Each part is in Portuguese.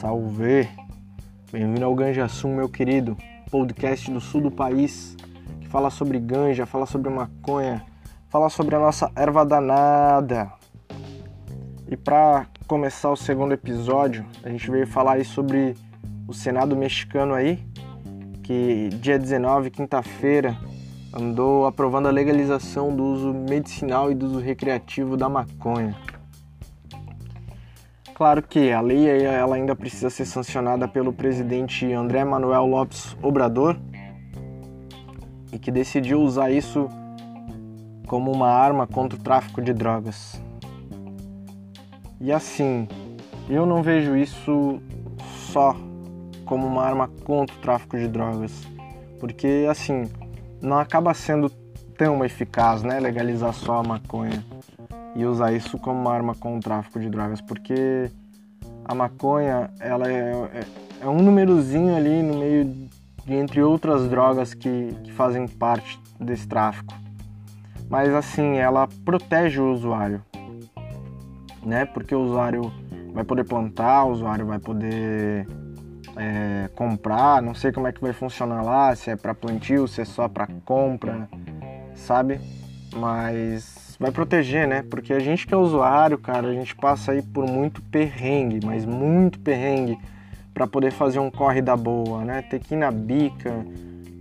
Salve! Bem-vindo ao Ganja Sum, meu querido, podcast do sul do país que fala sobre ganja, fala sobre maconha, fala sobre a nossa erva danada. E para começar o segundo episódio, a gente veio falar aí sobre o Senado mexicano aí, que dia 19, quinta-feira, andou aprovando a legalização do uso medicinal e do uso recreativo da maconha. Claro que a lei ela ainda precisa ser sancionada pelo presidente André Manuel Lopes Obrador e que decidiu usar isso como uma arma contra o tráfico de drogas. E assim, eu não vejo isso só como uma arma contra o tráfico de drogas, porque assim, não acaba sendo tão eficaz, né, legalizar só a maconha e usar isso como uma arma com o tráfico de drogas, porque a maconha ela é, é, é um númerozinho ali no meio de entre outras drogas que, que fazem parte desse tráfico. Mas assim, ela protege o usuário, né? Porque o usuário vai poder plantar, o usuário vai poder é, comprar, não sei como é que vai funcionar lá, se é para plantio, se é só para compra, sabe? Mas vai proteger, né? Porque a gente que é usuário, cara, a gente passa aí por muito perrengue, mas muito perrengue para poder fazer um corre da boa, né? Ter que ir na bica,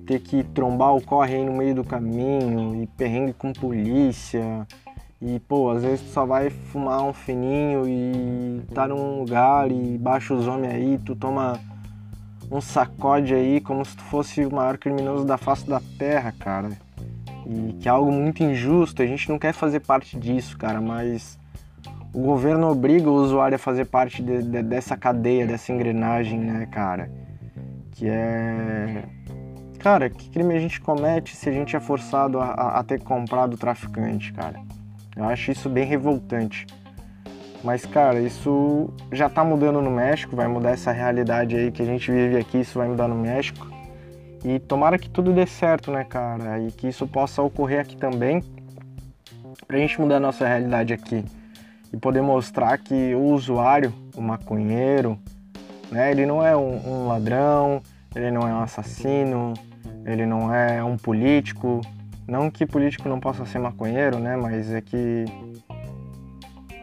ter que trombar o corre aí no meio do caminho e perrengue com polícia. E, pô, às vezes tu só vai fumar um fininho e tá num lugar e baixa os homens aí, tu toma um sacode aí como se tu fosse o maior criminoso da face da terra, cara e que é algo muito injusto. A gente não quer fazer parte disso, cara, mas o governo obriga o usuário a fazer parte de, de, dessa cadeia, dessa engrenagem, né, cara? Que é. Cara, que crime a gente comete se a gente é forçado a, a, a ter comprado o traficante, cara? Eu acho isso bem revoltante. Mas, cara, isso já tá mudando no México, vai mudar essa realidade aí que a gente vive aqui, isso vai mudar no México. E tomara que tudo dê certo, né, cara? E que isso possa ocorrer aqui também, pra gente mudar a nossa realidade aqui. E poder mostrar que o usuário, o maconheiro, né, ele não é um, um ladrão, ele não é um assassino, ele não é um político. Não que político não possa ser maconheiro, né? Mas é que.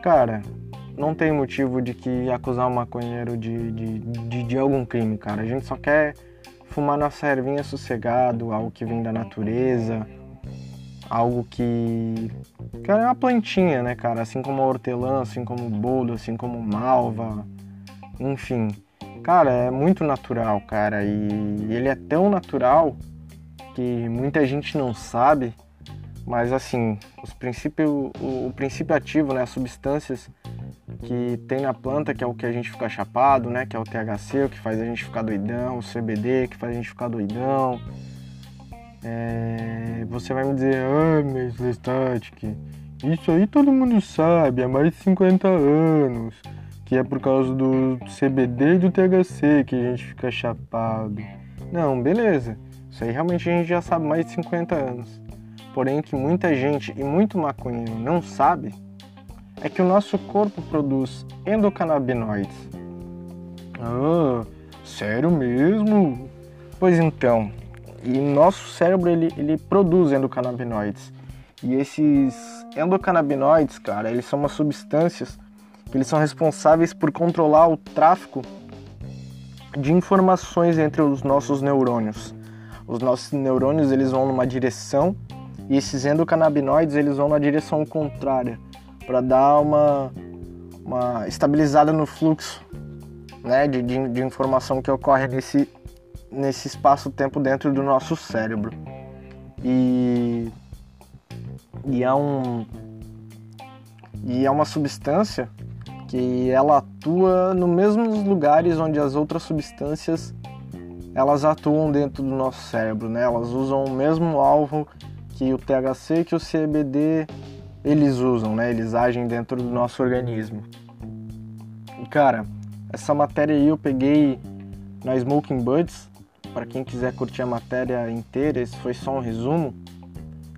Cara, não tem motivo de que acusar um maconheiro de, de, de, de algum crime, cara. A gente só quer fumar nossa ervinha sossegado, algo que vem da natureza, algo que. que é uma plantinha, né, cara? Assim como a hortelã, assim como o bolo, assim como malva, enfim. Cara, é muito natural, cara, e ele é tão natural que muita gente não sabe, mas assim, os princípios, o, o princípio ativo, né, as substâncias que tem na planta, que é o que a gente fica chapado, né? Que é o THC, o que faz a gente ficar doidão, o CBD, que faz a gente ficar doidão. É... Você vai me dizer, ah, mas Lestat, isso aí todo mundo sabe, há mais de 50 anos, que é por causa do CBD e do THC que a gente fica chapado. Não, beleza. Isso aí realmente a gente já sabe mais de 50 anos. Porém que muita gente e muito maconheiro não sabe é que o nosso corpo produz endocannabinoides. Ah, sério mesmo? Pois então, e nosso cérebro ele, ele produz endocannabinoides. E esses endocannabinoides, cara, eles são umas substâncias que eles são responsáveis por controlar o tráfico de informações entre os nossos neurônios. Os nossos neurônios eles vão numa direção e esses endocannabinoides eles vão na direção contrária para dar uma, uma estabilizada no fluxo né, de, de, de informação que ocorre nesse, nesse espaço-tempo dentro do nosso cérebro. E, e, é um, e é uma substância que ela atua nos mesmos lugares onde as outras substâncias elas atuam dentro do nosso cérebro, né? Elas usam o mesmo alvo que o THC, que o CBD eles usam, né? Eles agem dentro do nosso organismo. E cara, essa matéria aí eu peguei na Smoking Buds. Para quem quiser curtir a matéria inteira, esse foi só um resumo.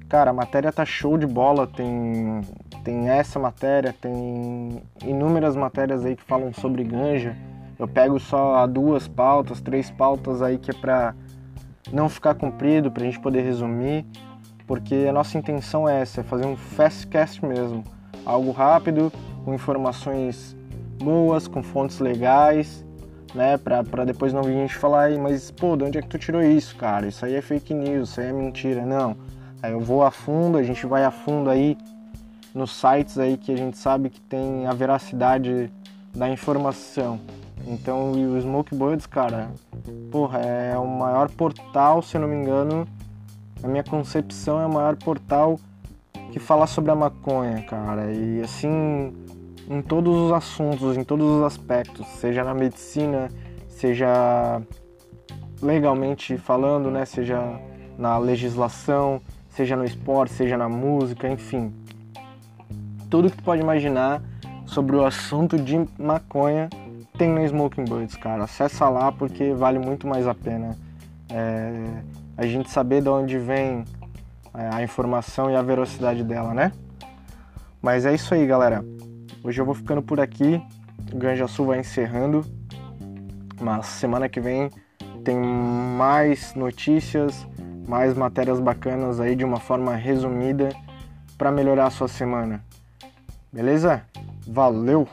Cara, a matéria tá show de bola, tem tem essa matéria, tem inúmeras matérias aí que falam sobre ganja, Eu pego só duas pautas, três pautas aí que é para não ficar comprido, para a gente poder resumir, porque a nossa intenção é essa, é fazer um fast cast mesmo, algo rápido, com informações boas, com fontes legais, né, pra, depois não vir a gente falar, mas pô, de onde é que tu tirou isso, cara? Isso aí é fake news, isso aí é mentira. Não. Aí eu vou a fundo, a gente vai a fundo aí nos sites aí que a gente sabe que tem a veracidade da informação. Então, o Smoke cara, porra, é o maior portal, se eu não me engano, na minha concepção é o maior portal que fala sobre a maconha, cara. E assim, em todos os assuntos, em todos os aspectos, seja na medicina, seja legalmente falando, né, seja na legislação, seja no esporte, seja na música, enfim. Tudo que tu pode imaginar sobre o assunto de maconha tem no Smoking Birds, cara. Acessa lá porque vale muito mais a pena. É, a gente saber de onde vem é, a informação e a velocidade dela, né? Mas é isso aí, galera. Hoje eu vou ficando por aqui. O Ganja Sul vai encerrando. Mas semana que vem tem mais notícias, mais matérias bacanas aí de uma forma resumida para melhorar a sua semana. Beleza? Valeu!